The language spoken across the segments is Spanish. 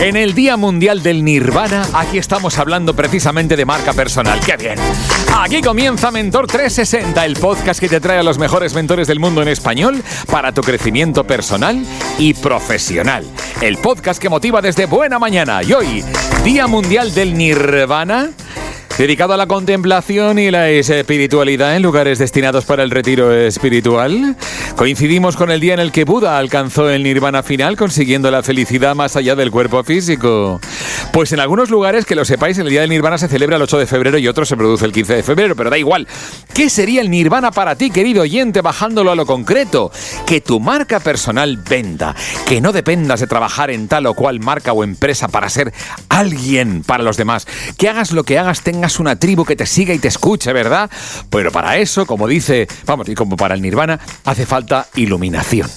En el Día Mundial del Nirvana, aquí estamos hablando precisamente de marca personal. ¡Qué bien! Aquí comienza Mentor 360, el podcast que te trae a los mejores mentores del mundo en español para tu crecimiento personal y profesional. El podcast que motiva desde buena mañana. Y hoy, Día Mundial del Nirvana dedicado a la contemplación y la espiritualidad en lugares destinados para el retiro espiritual. Coincidimos con el día en el que Buda alcanzó el nirvana final consiguiendo la felicidad más allá del cuerpo físico. Pues en algunos lugares, que lo sepáis, el día del nirvana se celebra el 8 de febrero y otro se produce el 15 de febrero, pero da igual. ¿Qué sería el nirvana para ti, querido oyente, bajándolo a lo concreto? Que tu marca personal venda, que no dependas de trabajar en tal o cual marca o empresa para ser alguien para los demás, que hagas lo que hagas tengas una tribu que te siga y te escuche, ¿verdad? Pero para eso, como dice, vamos, y como para el nirvana, hace falta iluminación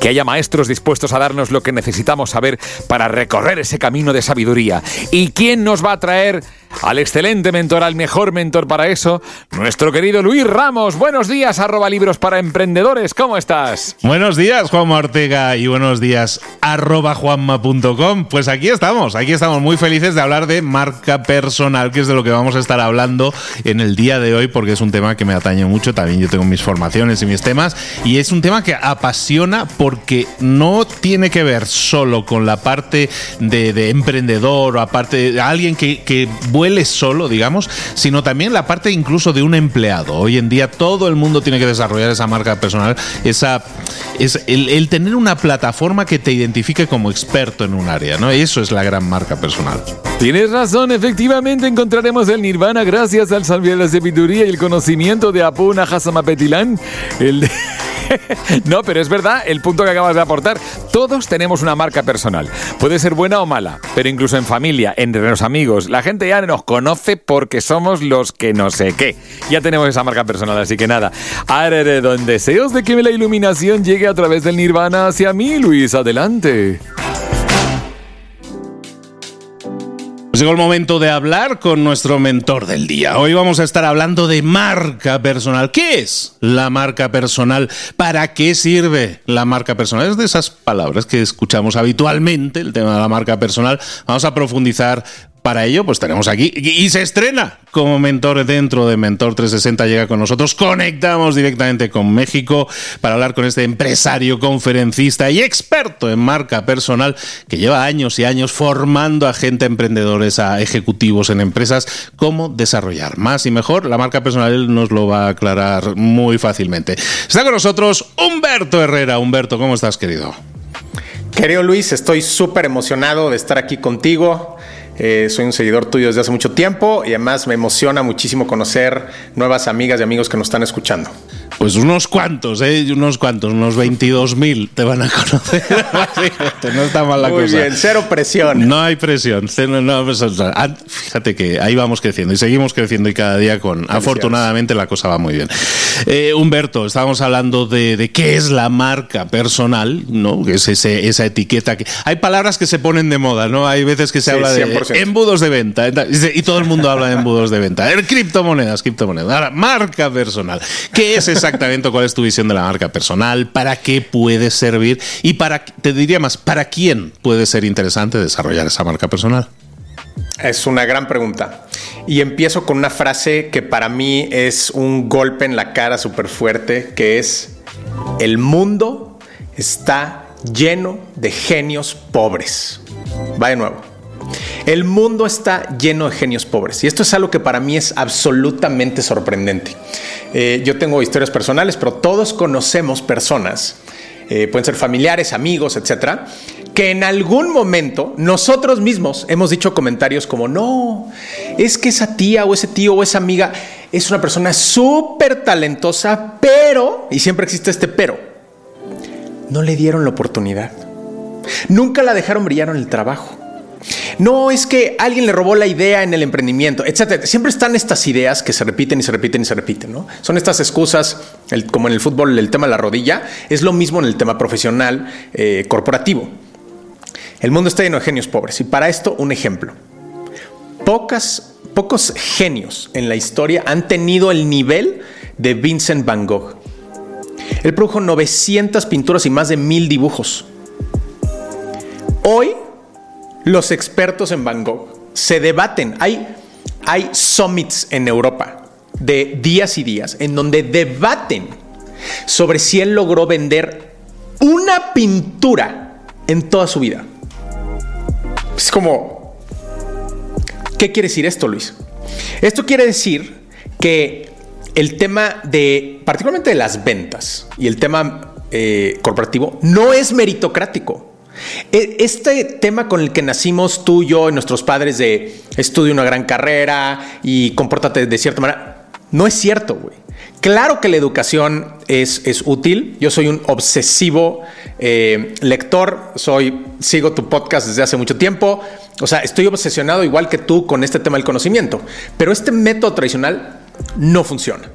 que haya maestros dispuestos a darnos lo que necesitamos saber para recorrer ese camino de sabiduría. ¿Y quién nos va a traer al excelente mentor, al mejor mentor para eso, nuestro querido Luis Ramos. Buenos días, arroba libros para emprendedores. ¿Cómo estás? Buenos días, Juanma Ortega, y buenos días, arroba juanma.com. Pues aquí estamos, aquí estamos muy felices de hablar de marca personal, que es de lo que vamos a estar hablando en el día de hoy, porque es un tema que me atañe mucho. También yo tengo mis formaciones y mis temas, y es un tema que apasiona porque no tiene que ver solo con la parte de, emprendedor o aparte de alguien que, que huele solo, digamos, sino también la parte incluso de un empleado. Hoy en día todo el mundo tiene que desarrollar esa marca personal, esa, es el, tener una plataforma que te identifique como experto en un área, ¿no? Eso es la gran marca personal. Tienes razón, efectivamente encontraremos el nirvana gracias al de la sabiduría y el conocimiento de Apuna Hasamapetilan, el de... no, pero es verdad el punto que acabas de aportar. Todos tenemos una marca personal. Puede ser buena o mala, pero incluso en familia, entre los amigos, la gente ya nos conoce porque somos los que no sé qué. Ya tenemos esa marca personal, así que nada. Don deseos de que la iluminación llegue a través del nirvana hacia mí, Luis. Adelante. Llegó el momento de hablar con nuestro mentor del día. Hoy vamos a estar hablando de marca personal. ¿Qué es la marca personal? ¿Para qué sirve la marca personal? Es de esas palabras que escuchamos habitualmente, el tema de la marca personal. Vamos a profundizar Para ello, pues tenemos aquí y se estrena como mentor dentro de Mentor 360. Llega con nosotros, conectamos directamente con México para hablar con este empresario, conferencista y experto en marca personal que lleva años y años formando a gente, emprendedores, a ejecutivos en empresas, cómo desarrollar más y mejor la marca personal. Él nos lo va a aclarar muy fácilmente. Está con nosotros Humberto Herrera. Humberto, ¿cómo estás, querido? Querido Luis, estoy súper emocionado de estar aquí contigo. Eh, soy un seguidor tuyo desde hace mucho tiempo y además me emociona muchísimo conocer nuevas amigas y amigos que nos están escuchando. Pues unos cuantos, ¿eh? Unos cuantos, unos 22.000 te van a conocer. no está mal la Muy cosa. Muy bien, cero presión. No hay presión. Pues, fíjate que ahí vamos creciendo y seguimos creciendo y cada día con... Afortunadamente la cosa va muy bien. Eh, Humberto, estábamos hablando de, qué es la marca personal, ¿no? Que es ese, esa etiqueta que... Hay palabras que se ponen de moda, ¿no? Hay veces que se habla de embudos de venta y todo el mundo habla de embudos de venta. Criptomonedas, criptomonedas. Ahora, marca personal. ¿Qué es exactamente cuál es tu visión de la marca personal, para qué puede servir y para, te diría más, para quién puede ser interesante desarrollar esa marca personal. Es una gran pregunta. Y empiezo con una frase que para mí es un golpe en la cara súper fuerte, que es, el mundo está lleno de genios pobres. Va de nuevo. El mundo está lleno de genios pobres y esto es algo que para mí es absolutamente sorprendente. Eh, yo tengo historias personales, pero todos conocemos personas, eh, pueden ser familiares, amigos, etcétera, que en algún momento nosotros mismos hemos dicho comentarios como, no, es que esa tía o ese tío o esa amiga es una persona súper talentosa, pero, y siempre existe este pero, no le dieron la oportunidad. Nunca la dejaron brillar en el trabajo. No es que alguien le robó la idea en el emprendimiento, etcétera. Siempre están estas ideas que se repiten y se repiten y se repiten, ¿no? Son estas excusas, como en el fútbol, el tema de la rodilla, es lo mismo en el tema profesional eh, corporativo. El mundo está lleno de genios pobres y para esto un ejemplo. Pocos genios en la historia han tenido el nivel de Vincent Van Gogh. Él produjo 900 pinturas y más de mil dibujos. Hoy los expertos en Van Gogh se debaten. Hay, hay summits en Europa de días y días en donde debaten sobre si él logró vender una pintura en toda su vida. Es como, ¿qué quiere decir esto, Luis? Esto quiere decir que el tema de, particularmente de las ventas y el tema eh, corporativo, no es meritocrático. E, este tema con el que nacimos tú, yo y nuestros padres de estudia una gran carrera y compórtate de cierta manera, no es cierto, güey. Claro que la educación es, es útil. Yo soy un obsesivo eh, lector, soy, sigo tu podcast desde hace mucho tiempo. O sea, estoy obsesionado igual que tú con este tema del conocimiento. Pero este método tradicional no funciona.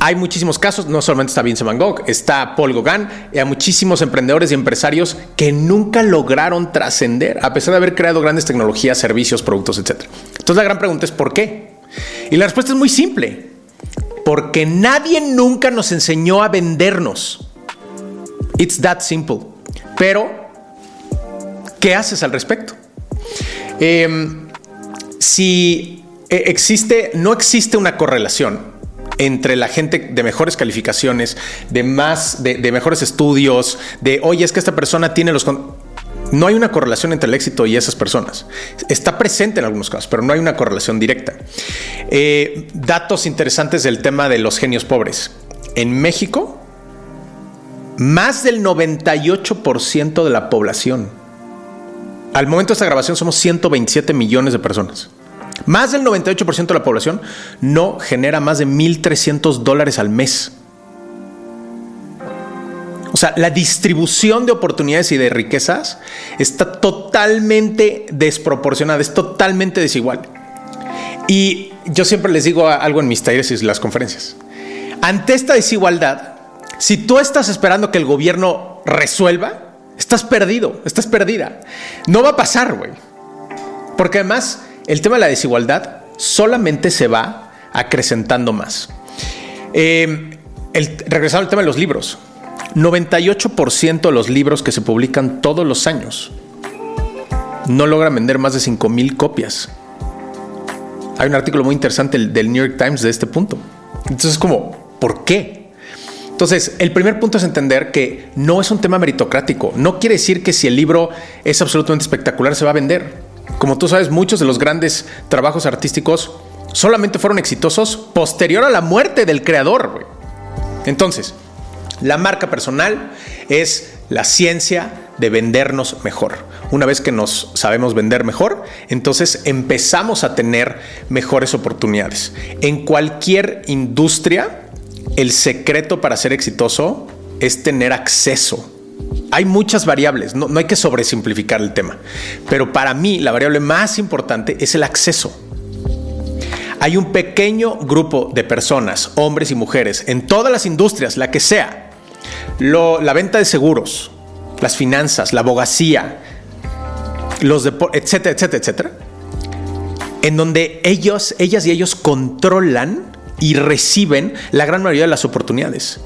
Hay muchísimos casos, no solamente está Vince Van Gogh, está Paul Gauguin, y hay muchísimos emprendedores y empresarios que nunca lograron trascender, a pesar de haber creado grandes tecnologías, servicios, productos, etc. Entonces la gran pregunta es ¿por qué? Y la respuesta es muy simple. Porque nadie nunca nos enseñó a vendernos. It's that simple. Pero, ¿qué haces al respecto? Em, si eh, existe, no existe una correlación entre la gente de mejores calificaciones, de más, de, mejores estudios, de, oye, es que esta persona tiene los... No hay una correlación entre el éxito y esas personas. Está presente en algunos casos, pero no hay una correlación directa. Eh, datos interesantes del tema de los genios pobres. En México, más del 98% de la población. Al momento de esta grabación somos 127 millones de personas. Más del 98% de la población no genera más de 1.300 dólares al mes. O sea, la distribución de oportunidades y de riquezas está totalmente desproporcionada, es totalmente desigual. Y yo siempre les digo algo en mis talleres y las conferencias. Ante esta desigualdad, si tú estás esperando que el gobierno resuelva, estás perdido, estás perdida. No va a pasar, güey. Porque además el tema de la desigualdad solamente se va acrecentando más. Eh, regresando al tema de los libros, 98% de los libros que se publican todos los años no logran vender más de 5 mil copias. Hay un artículo muy interesante del New York Times de este punto. Entonces, como, ¿por qué? Entonces, el primer punto es entender que no es un tema meritocrático. No quiere decir que si el libro es absolutamente espectacular se va a vender. Como tú sabes, muchos de los grandes trabajos artísticos solamente fueron exitosos posterior a la muerte del creador. Entonces, la marca personal es la ciencia de vendernos mejor. Una vez que nos sabemos vender mejor, entonces empezamos a tener mejores oportunidades. En cualquier industria, el secreto para ser exitoso es tener acceso. Hay muchas variables, no, hay que sobresimplificar el tema, pero para mí la variable más importante es el acceso. Hay un pequeño grupo de personas, hombres y mujeres, en todas las industrias, la que sea, la venta de seguros, las finanzas, la abogacía, los etcétera, etcétera, etcétera, en donde ellos, ellas y ellos controlan y reciben la gran mayoría de las oportunidades.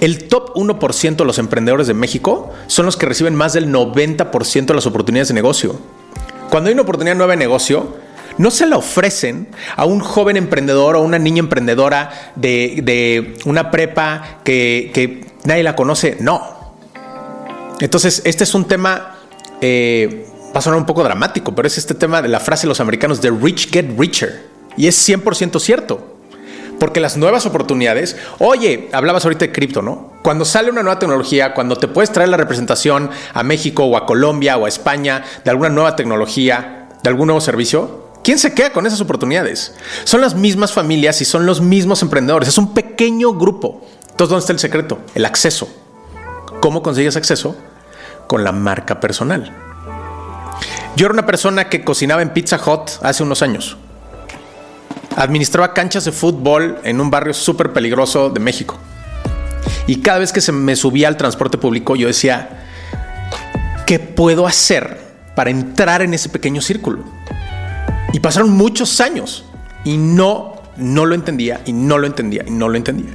El top 1% de los emprendedores de México son los que reciben más del 90% de las oportunidades de negocio. Cuando hay una oportunidad nueva de negocio, no se la ofrecen a un joven emprendedor o una niña emprendedora de, una prepa que, que, nadie la conoce. No. Entonces, este es un tema, eh, va a sonar un poco dramático, pero es este tema de la frase de los americanos de rich get richer. Y es 100% cierto. Porque las nuevas oportunidades, oye, hablabas ahorita de cripto, ¿no? Cuando sale una nueva tecnología, cuando te puedes traer la representación a México o a Colombia o a España de alguna nueva tecnología, de algún nuevo servicio, ¿quién se queda con esas oportunidades? Son las mismas familias y son los mismos emprendedores. Es un pequeño grupo. Entonces, ¿dónde está el secreto? El acceso. ¿Cómo consigues acceso? Con la marca personal. Yo era una persona que cocinaba en Pizza Hut hace unos años. Administraba canchas de fútbol en un barrio súper peligroso de México. Y cada vez que se me subía al transporte público, yo decía, ¿qué puedo hacer para entrar en ese pequeño círculo? Y pasaron muchos años y no, no lo entendía y no lo entendía y no lo entendía.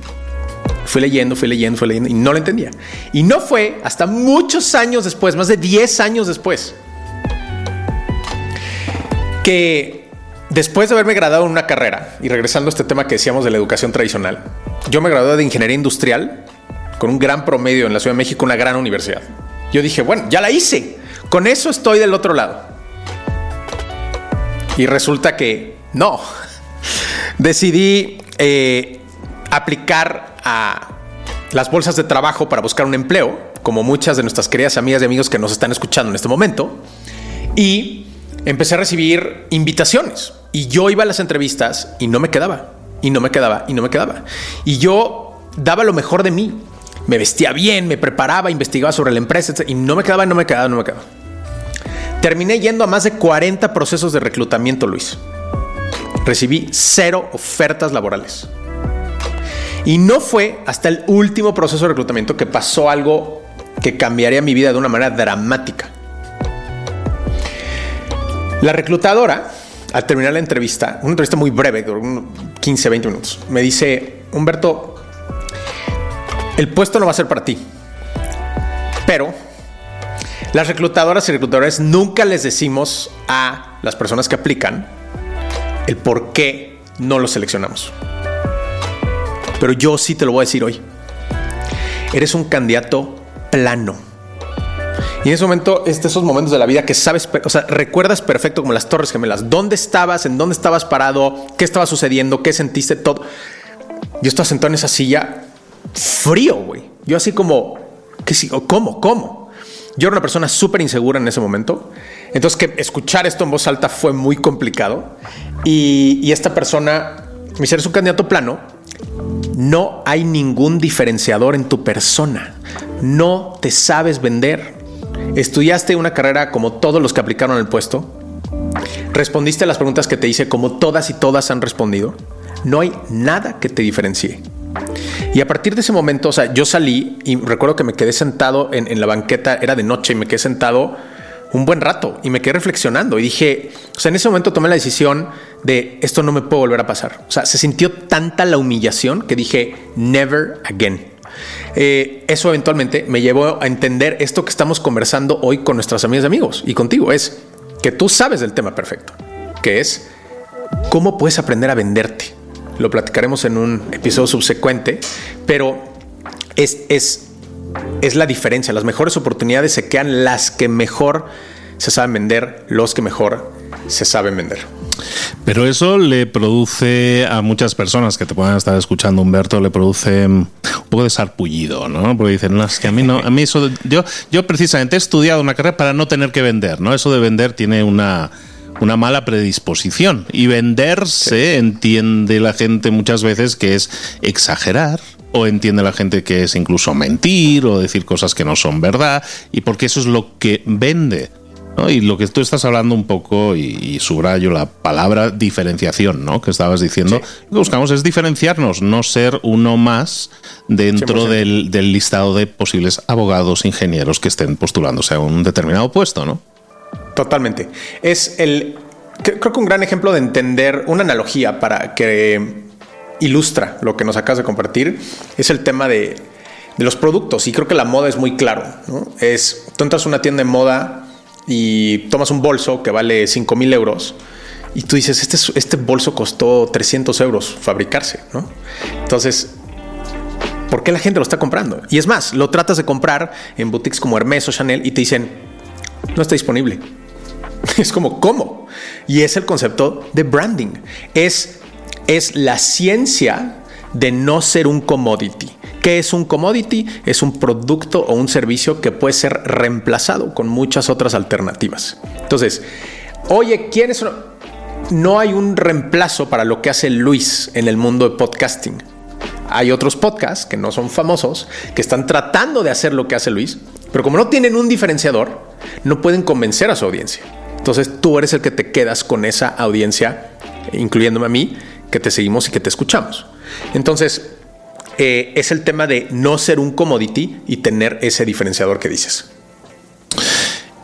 Fui leyendo, fui leyendo, fui leyendo y no lo entendía. Y no fue hasta muchos años después, más de 10 años después, que Después de haberme graduado en una carrera, y regresando a este tema que decíamos de la educación tradicional, yo me gradué de ingeniería industrial con un gran promedio en la Ciudad de México, una gran universidad. Yo dije, bueno, ya la hice, con eso estoy del otro lado. Y resulta que no. Decidí eh, aplicar a las bolsas de trabajo para buscar un empleo, como muchas de nuestras queridas amigas y amigos que nos están escuchando en este momento. Y empecé a recibir invitaciones y yo iba a las entrevistas y no me quedaba, y no me quedaba, y no me quedaba. Y yo daba lo mejor de mí. Me vestía bien, me preparaba, investigaba sobre la empresa y no me quedaba, no me quedaba, no me quedaba. Terminé yendo a más de 40 procesos de reclutamiento, Luis. Recibí cero ofertas laborales. Y no fue hasta el último proceso de reclutamiento que pasó algo que cambiaría mi vida de una manera dramática. La reclutadora, al terminar la entrevista, una entrevista muy breve, 15, 20 minutos, me dice, Humberto, el puesto no va a ser para ti, pero las reclutadoras y reclutadores nunca les decimos a las personas que aplican el por qué no los seleccionamos. Pero yo sí te lo voy a decir hoy. Eres un candidato plano y en ese momento, este, esos momentos de la vida que sabes, o sea, recuerdas perfecto como las Torres Gemelas. ¿Dónde estabas? ¿En dónde estabas parado? ¿Qué estaba sucediendo? ¿Qué sentiste? Todo. Yo estaba sentado en esa silla frío, güey. Yo así como, ¿qué sigo? ¿Cómo? ¿Cómo? Yo era una persona súper insegura en ese momento. Entonces, que escuchar esto en voz alta fue muy complicado. Y, y esta persona me dice, eres un candidato plano. No hay ningún diferenciador en tu persona. No te sabes vender. ¿Estudiaste una carrera como todos los que aplicaron el puesto? ¿Respondiste a las preguntas que te hice como todas y todas han respondido? No hay nada que te diferencie. Y a partir de ese momento, o sea, yo salí y recuerdo que me quedé sentado en, la banqueta, era de noche y me quedé sentado un buen rato y me quedé reflexionando y dije, o sea, en ese momento tomé la decisión de esto no me puede volver a pasar. O sea, se sintió tanta la humillación que dije, never again. Eh, eso eventualmente me llevó a entender esto que estamos conversando hoy con nuestras amigas y amigos y contigo, es que tú sabes del tema perfecto, que es ¿cómo puedes aprender a venderte? Lo platicaremos en un episodio subsecuente, pero es, es, es la diferencia. Las mejores oportunidades se quedan las que mejor se saben vender, los que mejor se saben vender. Pero eso le produce a muchas personas que te puedan estar escuchando, Humberto, le produce un poco de sarpullido, ¿no? Porque dicen, no, es que a mí no, a mí eso, yo, yo precisamente he estudiado una carrera para no tener que vender, ¿no? Eso de vender tiene una, una mala predisposición. Y venderse entiende la gente muchas veces que es exagerar. O entiende la gente que es incluso mentir o decir cosas que no son verdad, y porque eso es lo que vende. Y lo que tú estás hablando un poco, y, subrayo la palabra diferenciación, ¿no? Que estabas diciendo, lo que buscamos es diferenciarnos, no ser uno más dentro del, del, listado de posibles abogados, ingenieros que estén postulándose a un determinado puesto, ¿no? Totalmente. Es el, creo que un gran ejemplo de entender una analogía para que ilustra lo que nos acabas de compartir es el tema de, de los productos. Y creo que la moda es muy claro. ¿no? Es, tú entras a una tienda de moda y tomas un bolso que vale 5 mil euros y tú dices, este, este bolso costó 300 euros fabricarse, ¿no? Entonces, ¿por qué la gente lo está comprando? Y es más, lo tratas de comprar en boutiques como Hermes o Chanel y te dicen, no está disponible. Es como, ¿cómo? Y es el concepto de branding. Es, es la ciencia de no ser un commodity. ¿Qué es un commodity? Es un producto o un servicio que puede ser reemplazado con muchas otras alternativas. Entonces, oye, ¿quién es? No hay un reemplazo para lo que hace Luis en el mundo de podcasting. Hay otros podcasts que no son famosos, que están tratando de hacer lo que hace Luis, pero como no tienen un diferenciador, no pueden convencer a su audiencia. Entonces tú eres el que te quedas con esa audiencia, incluyéndome a mí, que te seguimos y que te escuchamos. Entonces, eh, es el tema de no ser un commodity y tener ese diferenciador que dices.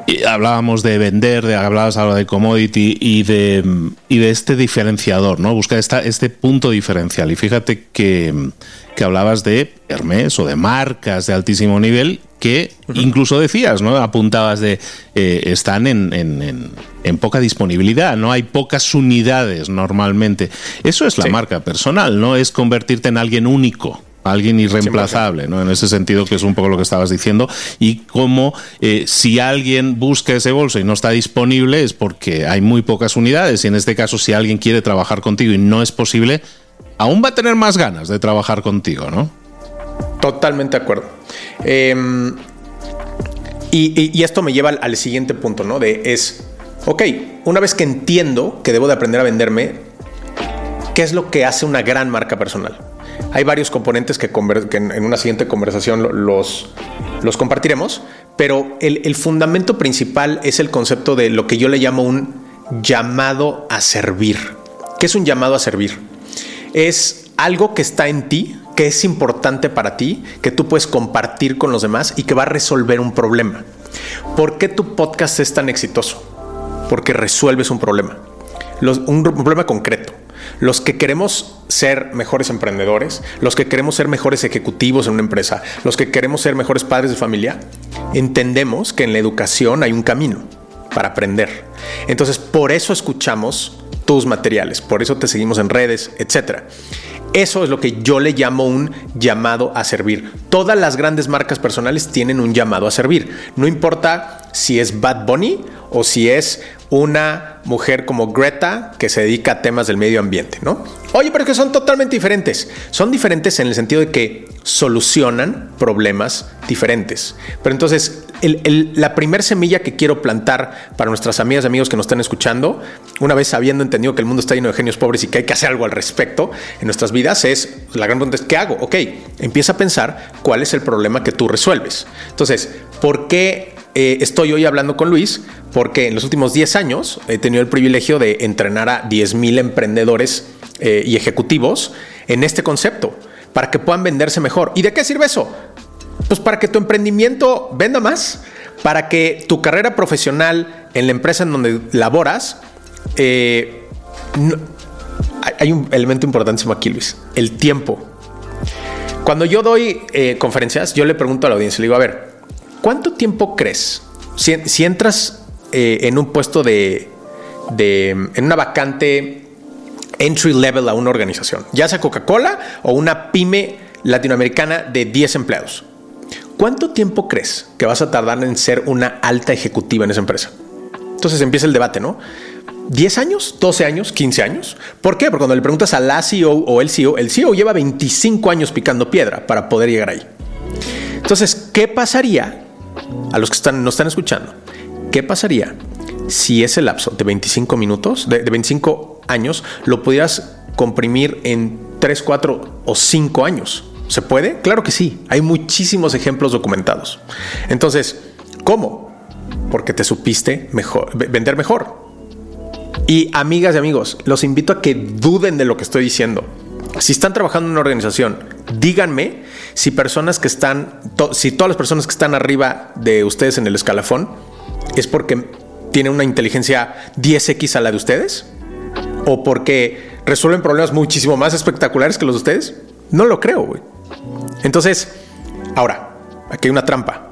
Y hablábamos de vender, de, hablabas ahora de commodity y de, y de este diferenciador, ¿no? Buscar esta, este punto diferencial. Y fíjate que, que hablabas de Hermes o de marcas de altísimo nivel que incluso decías, ¿no? Apuntabas de eh, están en, en, en, poca disponibilidad, no hay pocas unidades normalmente. Eso es la marca personal, no es convertirte en alguien único alguien irreemplazable, ¿no? En ese sentido, que es un poco lo que estabas diciendo, y como eh, si alguien busca ese bolso y no está disponible es porque hay muy pocas unidades, y en este caso, si alguien quiere trabajar contigo y no es posible, aún va a tener más ganas de trabajar contigo, ¿no? Totalmente de acuerdo. Em, y, esto me lleva al, siguiente punto, ¿no? De es, ok, una vez que entiendo que debo de aprender a venderme, ¿qué es lo que hace una gran marca personal? Hay varios componentes que, en una siguiente conversación los, los compartiremos, pero el, el fundamento principal es el concepto de lo que yo le llamo un llamado a servir. ¿Qué es un llamado a servir? Es algo que está en ti, que es importante para ti, que tú puedes compartir con los demás y que va a resolver un problema. ¿Por qué tu podcast es tan exitoso? Porque resuelves un problema, un problema concreto. Los que queremos ser mejores emprendedores, los que queremos ser mejores ejecutivos en una empresa, los que queremos ser mejores padres de familia, entendemos que en la educación hay un camino para aprender. Entonces, por eso escuchamos tus materiales, por eso te seguimos en redes, etcétera. Eso es lo que yo le llamo un llamado a servir. Todas las grandes marcas personales tienen un llamado a servir. No importa si es Bad Bunny o si es una mujer como Greta que se dedica a temas del medio ambiente, ¿no? Oye, pero que son totalmente diferentes. Son diferentes en el sentido de que solucionan problemas diferentes. Pero entonces, la primer semilla que quiero plantar para nuestras amigas y amigos que nos están escuchando, una vez habiendo entendido que el mundo está lleno de genios pobres y que hay que hacer algo al respecto en nuestras vidas, es la gran pregunta es, ¿qué hago? Ok, empieza a pensar cuál es el problema que tú resuelves. Entonces, ¿por qué eh, estoy hoy hablando con Luis porque en los últimos 10 años he tenido el privilegio de entrenar a 10.000 emprendedores eh, y ejecutivos en este concepto para que puedan venderse mejor. ¿Y de qué sirve eso? Pues para que tu emprendimiento venda más, para que tu carrera profesional en la empresa en donde laboras, eh, hay un elemento importantísimo aquí, Luis, el tiempo. Cuando yo doy conferencias, yo le pregunto a la audiencia, le digo, a ver, ¿Cuánto tiempo crees? Si, entras eh, en un puesto de, en una vacante entry level a una organización, ya sea Coca-Cola o una pyme latinoamericana de 10 empleados. ¿Cuánto tiempo crees que vas a tardar en ser una alta ejecutiva en esa empresa? Entonces empieza el debate, ¿no? ¿10 años? ¿12 años? ¿15 años? ¿Por qué? Porque cuando le preguntas a la CEO o el CEO, el CEO lleva 25 años picando piedra para poder llegar ahí. Entonces, ¿qué pasaría a los que están, nos están escuchando? ¿Qué pasaría si ese lapso de 25 minutos, de, de 25 años, lo pudieras comprimir en 3, 4 o 5 años? ¿Se puede? Claro que sí. Hay muchísimos ejemplos documentados. Entonces, ¿cómo? Porque te supiste mejor, vender mejor. Y amigas y amigos, los invito a que duden de lo que estoy diciendo. Si están trabajando en una organización, díganme si personas que están, si todas las personas que están arriba de ustedes en el escalafón es porque tienen una inteligencia 10x a la de ustedes o porque resuelven problemas muchísimo más espectaculares que los de ustedes. No lo creo, güey. Entonces, ahora, aquí hay una trampa.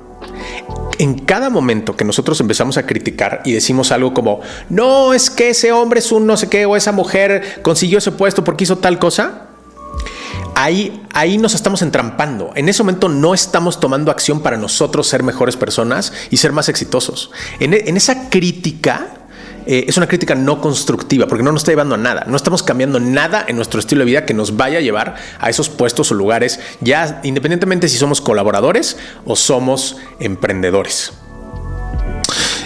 En cada momento que nosotros empezamos a criticar y decimos algo como, no, es que ese hombre es un no sé qué, o esa mujer consiguió ese puesto porque hizo tal cosa, ahí, ahí nos estamos entrampando. En ese momento no estamos tomando acción para nosotros ser mejores personas y ser más exitosos. En, en esa crítica eh, es una crítica no constructiva porque no nos está llevando a nada. No estamos cambiando nada en nuestro estilo de vida que nos vaya a llevar a esos puestos o lugares, ya independientemente si somos colaboradores o somos emprendedores.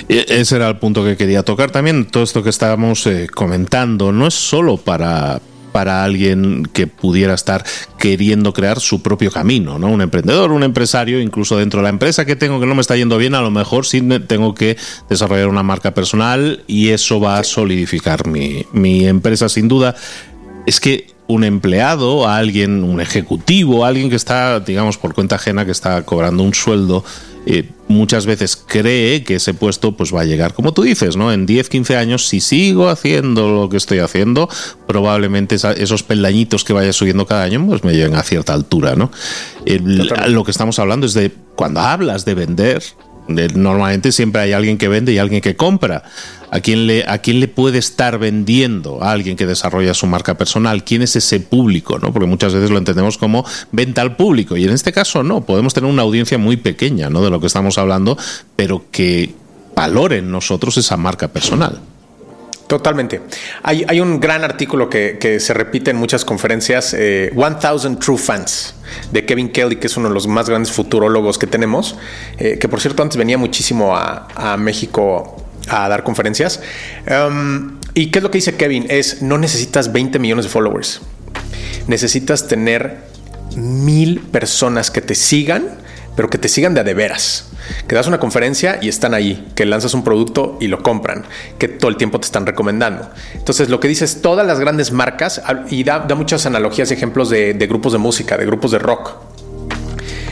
E, ese era el punto que quería tocar también. Todo esto que estábamos eh, comentando no es solo para, para alguien que pudiera estar queriendo crear su propio camino, ¿no? Un emprendedor, un empresario, incluso dentro de la empresa que tengo que no me está yendo bien, a lo mejor sí tengo que desarrollar una marca personal y eso va a solidificar mi, mi empresa sin duda. Es que un empleado, alguien, un ejecutivo, alguien que está, digamos, por cuenta ajena, que está cobrando un sueldo, eh, muchas veces cree que ese puesto pues va a llegar, como tú dices, ¿no? En 10, 15 años, si sigo haciendo lo que estoy haciendo, probablemente esos peldañitos que vaya subiendo cada año pues me lleven a cierta altura, ¿no? lo que estamos hablando es de cuando hablas de vender, Normalmente siempre hay alguien que vende y alguien que compra. ¿A quién, le, ¿A quién le puede estar vendiendo? A alguien que desarrolla su marca personal. ¿Quién es ese público? ¿no? Porque muchas veces lo entendemos como venta al público. Y en este caso no. Podemos tener una audiencia muy pequeña ¿no? de lo que estamos hablando, pero que valore en nosotros esa marca personal. Totalmente. Hay, un gran artículo que, se repite en muchas conferencias, 1000 eh, True Fans, de Kevin Kelly, que es uno de los más grandes futurólogos que tenemos, eh, que por cierto antes venía muchísimo a, México a dar conferencias. Um, ¿Y qué es lo que dice Kevin? Es, no necesitas 20 millones de followers, necesitas tener mil personas que te sigan, pero que te sigan de a de veras que das una conferencia y están ahí, que lanzas un producto y lo compran, que todo el tiempo te están recomendando. Entonces, lo que dices, todas las grandes marcas, y da, muchas analogías y ejemplos de, grupos de música, de grupos de rock.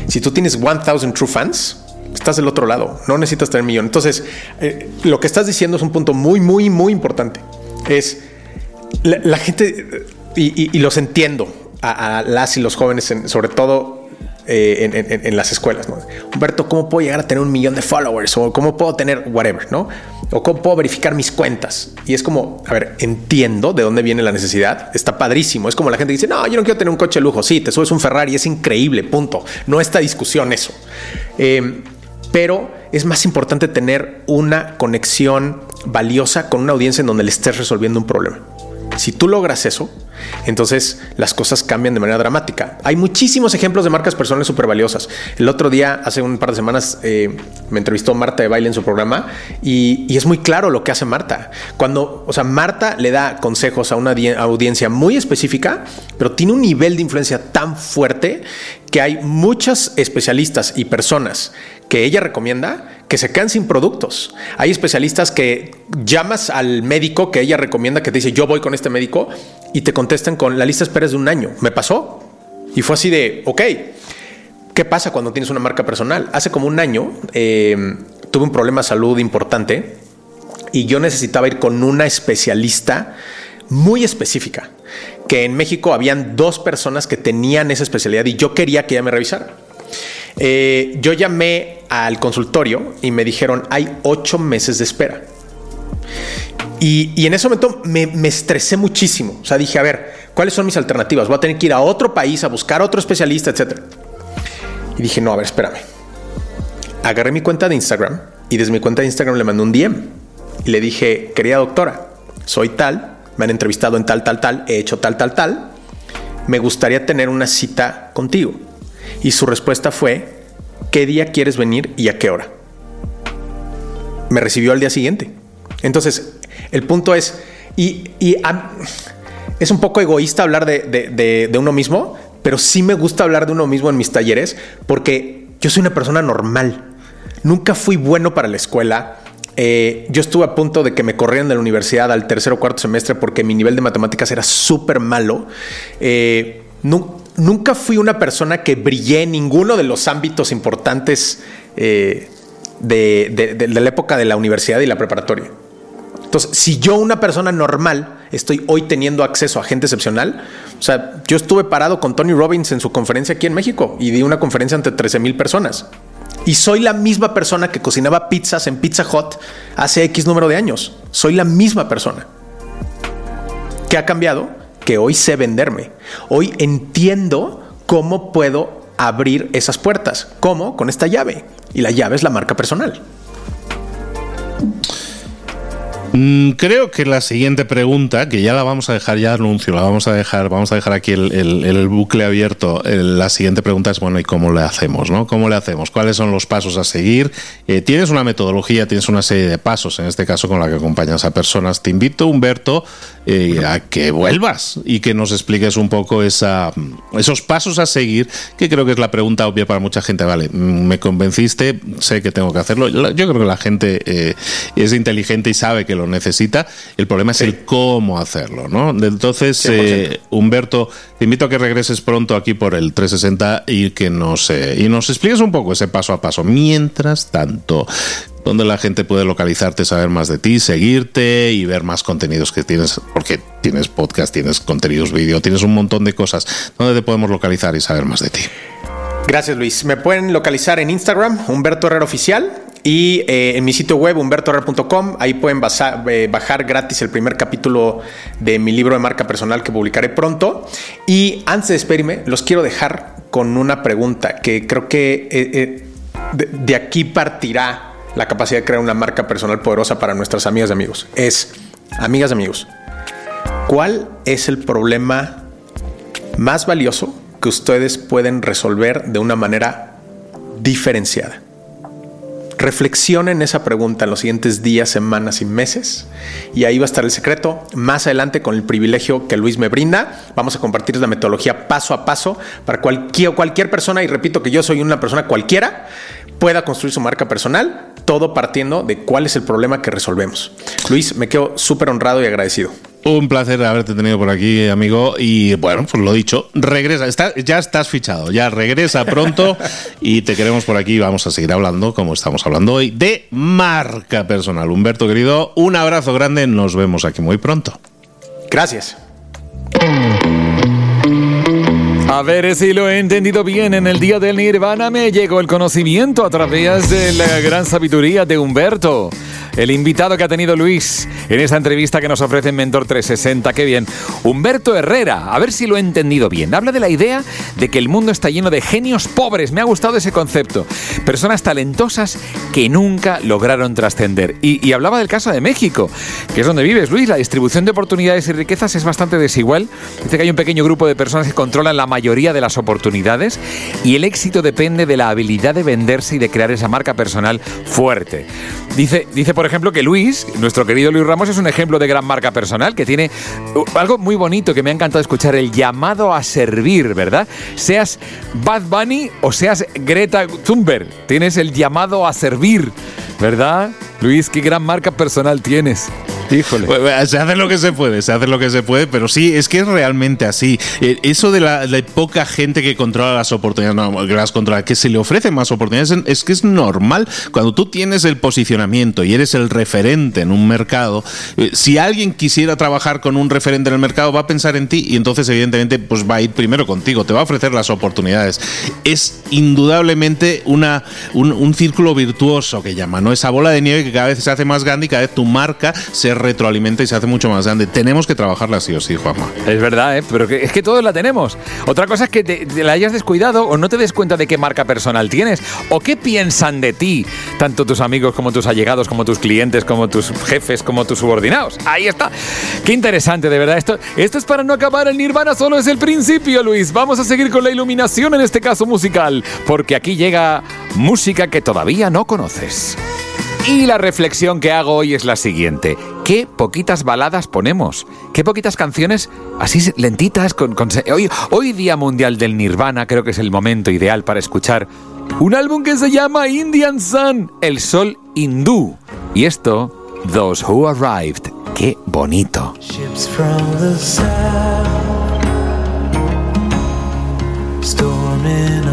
Si tú tienes 1000 true fans, estás del otro lado, no necesitas tener millón. Entonces, eh, lo que estás diciendo es un punto muy, muy, muy importante. Es la, gente, y, los entiendo, a, las y los jóvenes, sobre todo eh, en, las escuelas. ¿no? Humberto, ¿cómo puedo llegar a tener un millón de followers? O cómo puedo tener whatever, ¿no? O cómo puedo verificar mis cuentas. Y es como, a ver, entiendo de dónde viene la necesidad. Está padrísimo. Es como la gente dice, no, yo no quiero tener un coche de lujo. Sí, te subes un Ferrari, es increíble, punto. No está discusión eso. Eh, pero es más importante tener una conexión valiosa con una audiencia en donde le estés resolviendo un problema. Si tú logras eso, entonces las cosas cambian de manera dramática. Hay muchísimos ejemplos de marcas personales súper valiosas. El otro día, hace un par de semanas, eh, me entrevistó Marta de Baile en su programa y, es muy claro lo que hace Marta. Cuando, o sea, Marta le da consejos a una audiencia muy específica, pero tiene un nivel de influencia tan fuerte que hay muchas especialistas y personas que ella recomienda que se quedan sin productos. Hay especialistas que llamas al médico que ella recomienda, que te dice yo voy con este médico y te contestan con la lista esperas de un año. Me pasó. Y fue así de, ok, ¿qué pasa cuando tienes una marca personal? Hace como un año eh, tuve un problema de salud importante y yo necesitaba ir con una especialista muy específica, que en México habían dos personas que tenían esa especialidad y yo quería que ella me revisara. Eh, yo llamé al consultorio y me dijeron, hay ocho meses de espera. Y, en ese momento me, estresé muchísimo. O sea, dije, a ver, ¿cuáles son mis alternativas? Voy a tener que ir a otro país a buscar otro especialista, etc. Y dije, no, a ver, espérame. Agarré mi cuenta de Instagram y desde mi cuenta de Instagram le mandé un DM. Y le dije, querida doctora, soy tal, me han entrevistado en tal, tal, tal, he hecho tal, tal, tal. Me gustaría tener una cita contigo. Y su respuesta fue, ¿qué día quieres venir y a qué hora? Me recibió al día siguiente. Entonces, el punto es, y, es un poco egoísta hablar de, uno mismo, pero sí me gusta hablar de uno mismo en mis talleres porque yo soy una persona normal. Nunca fui bueno para la escuela. Eh, yo estuve a punto de que me corrieran de la universidad al tercer o cuarto semestre porque mi nivel de matemáticas era súper malo. Eh, nunca fui una persona que brillé en ninguno de los ámbitos importantes eh, de la época de la universidad y la preparatoria. Entonces, si yo, una persona normal, estoy hoy teniendo acceso a gente excepcional, o sea, yo estuve parado con Tony Robbins en su conferencia aquí en México y di una conferencia ante 13 mil personas. Y soy la misma persona que cocinaba pizzas en Pizza Hut hace X número de años. Soy la misma persona. ¿Qué ha cambiado? Que hoy sé venderme. Hoy entiendo cómo puedo abrir esas puertas. ¿Cómo? Con esta llave. Y la llave es la marca personal. Mm, creo que la siguiente pregunta, que ya la vamos a dejar ya anuncio, la vamos a dejar, vamos a dejar aquí el, bucle abierto. la siguiente pregunta es bueno, ¿y cómo le hacemos? ¿no? ¿Cómo le hacemos? ¿Cuáles son los pasos a seguir? Eh, tienes una metodología, tienes una serie de pasos, en este caso con la que acompañas a personas. Te invito, Humberto, eh, a que vuelvas y que nos expliques un poco esa, esos pasos a seguir, que creo que es la pregunta obvia para mucha gente. Vale, mm, me convenciste, sé que tengo que hacerlo. Yo creo que la gente eh, es inteligente y sabe que lo necesita. El problema es el cómo hacerlo, ¿no? Entonces, eh, Humberto, te invito a que regreses pronto aquí por el 360 y que nos, eh, y nos expliques un poco ese paso a paso. Mientras tanto, donde la gente puede localizarte, saber más de ti, seguirte y ver más contenidos que tienes, porque tienes podcast, tienes contenidos vídeo, tienes un montón de cosas. ¿Dónde te podemos localizar y saber más de ti? Gracias Luis. Me pueden localizar en Instagram, Humberto Herrera Oficial, y eh, en mi sitio web, humbertoherrera.com, ahí pueden eh, bajar gratis el primer capítulo de mi libro de marca personal que publicaré pronto. Y antes de despedirme, los quiero dejar con una pregunta que creo que eh, de, aquí partirá la capacidad de crear una marca personal poderosa para nuestras amigas y amigos. Es, amigas y amigos, ¿cuál es el problema más valioso que ustedes pueden resolver de una manera diferenciada? Reflexionen esa pregunta en los siguientes días, semanas y meses. Y ahí va a estar el secreto. Más adelante, con el privilegio que Luis me brinda, vamos a compartir la metodología paso a paso para cualquier, cualquier persona, y repito que yo soy una persona cualquiera, pueda construir su marca personal, todo partiendo de cuál es el problema que resolvemos. Luis, me quedo súper honrado y agradecido. Un placer haberte tenido por aquí, amigo. Y bueno, pues lo dicho, regresa. ya estás fichado, ya regresa pronto y te queremos por aquí. Vamos a seguir hablando, como estamos hablando hoy, de marca personal. Humberto, querido, un abrazo grande. Nos vemos aquí muy pronto. Gracias. A ver si lo he entendido bien. En el día del Nirvana me llegó el conocimiento a través de la gran sabiduría de Humberto el invitado que ha tenido Luis en esta entrevista que nos ofrece en Mentor 360. Qué bien. Humberto Herrera, a ver si lo he entendido bien. Habla de la idea de que el mundo está lleno de genios pobres. Me ha gustado ese concepto. Personas talentosas que nunca lograron trascender. Y, hablaba del caso de México, que es donde vives, Luis. La distribución de oportunidades y riquezas es bastante desigual. Dice que hay un pequeño grupo de personas que controlan la mayoría de las oportunidades y el éxito depende de la habilidad de venderse y de crear esa marca personal fuerte. Dice, dice por ejemplo, que Luis, nuestro querido Luis Ramos, es un ejemplo de gran marca personal que tiene uh, algo muy bonito que me ha encantado escuchar, el llamado a servir, ¿verdad? Seas Bad Bunny o seas Greta Thunberg, tienes el llamado a servir, ¿verdad? Luis, qué gran marca personal tienes. Híjole. Se hace lo que se puede, se hace lo que se puede, pero sí, es que es realmente así. Eh, eso de la poca gente que controla las oportunidades, no, que las controla, que se le ofrecen más oportunidades, es que es normal. Cuando tú tienes el posicionamiento y eres el referente en un mercado, eh, si alguien quisiera trabajar con un referente en el mercado, va a pensar en ti y entonces, evidentemente, pues va a ir primero contigo, te va a ofrecer las oportunidades. Es indudablemente una, un, un círculo virtuoso que llama, ¿no? Esa bola de nieve que cada vez se hace más grande y cada vez tu marca se retroalimenta y se hace mucho más grande. Tenemos que trabajarla sí o sí, Juanma. Es verdad, ¿eh? pero es que todos la tenemos. Otra cosa es que la hayas descuidado o no te des cuenta de qué marca personal tienes o qué piensan de ti, tanto tus amigos como tus allegados, como tus clientes, como tus jefes, como tus subordinados. Ahí está. Qué interesante, de verdad. Esto, esto es para no acabar el nirvana, solo es el principio, Luis. Vamos a seguir con la iluminación en este caso musical, porque aquí llega música que todavía no conoces. Y la reflexión que hago hoy es la siguiente. ¿Qué poquitas baladas ponemos? ¿Qué poquitas canciones así lentitas? Con, hoy, hoy Día Mundial del Nirvana creo que es el momento ideal para escuchar un álbum que se llama Indian Sun, el sol hindú. Y esto, Those Who Arrived. ¡Qué bonito! Ships from the south, storming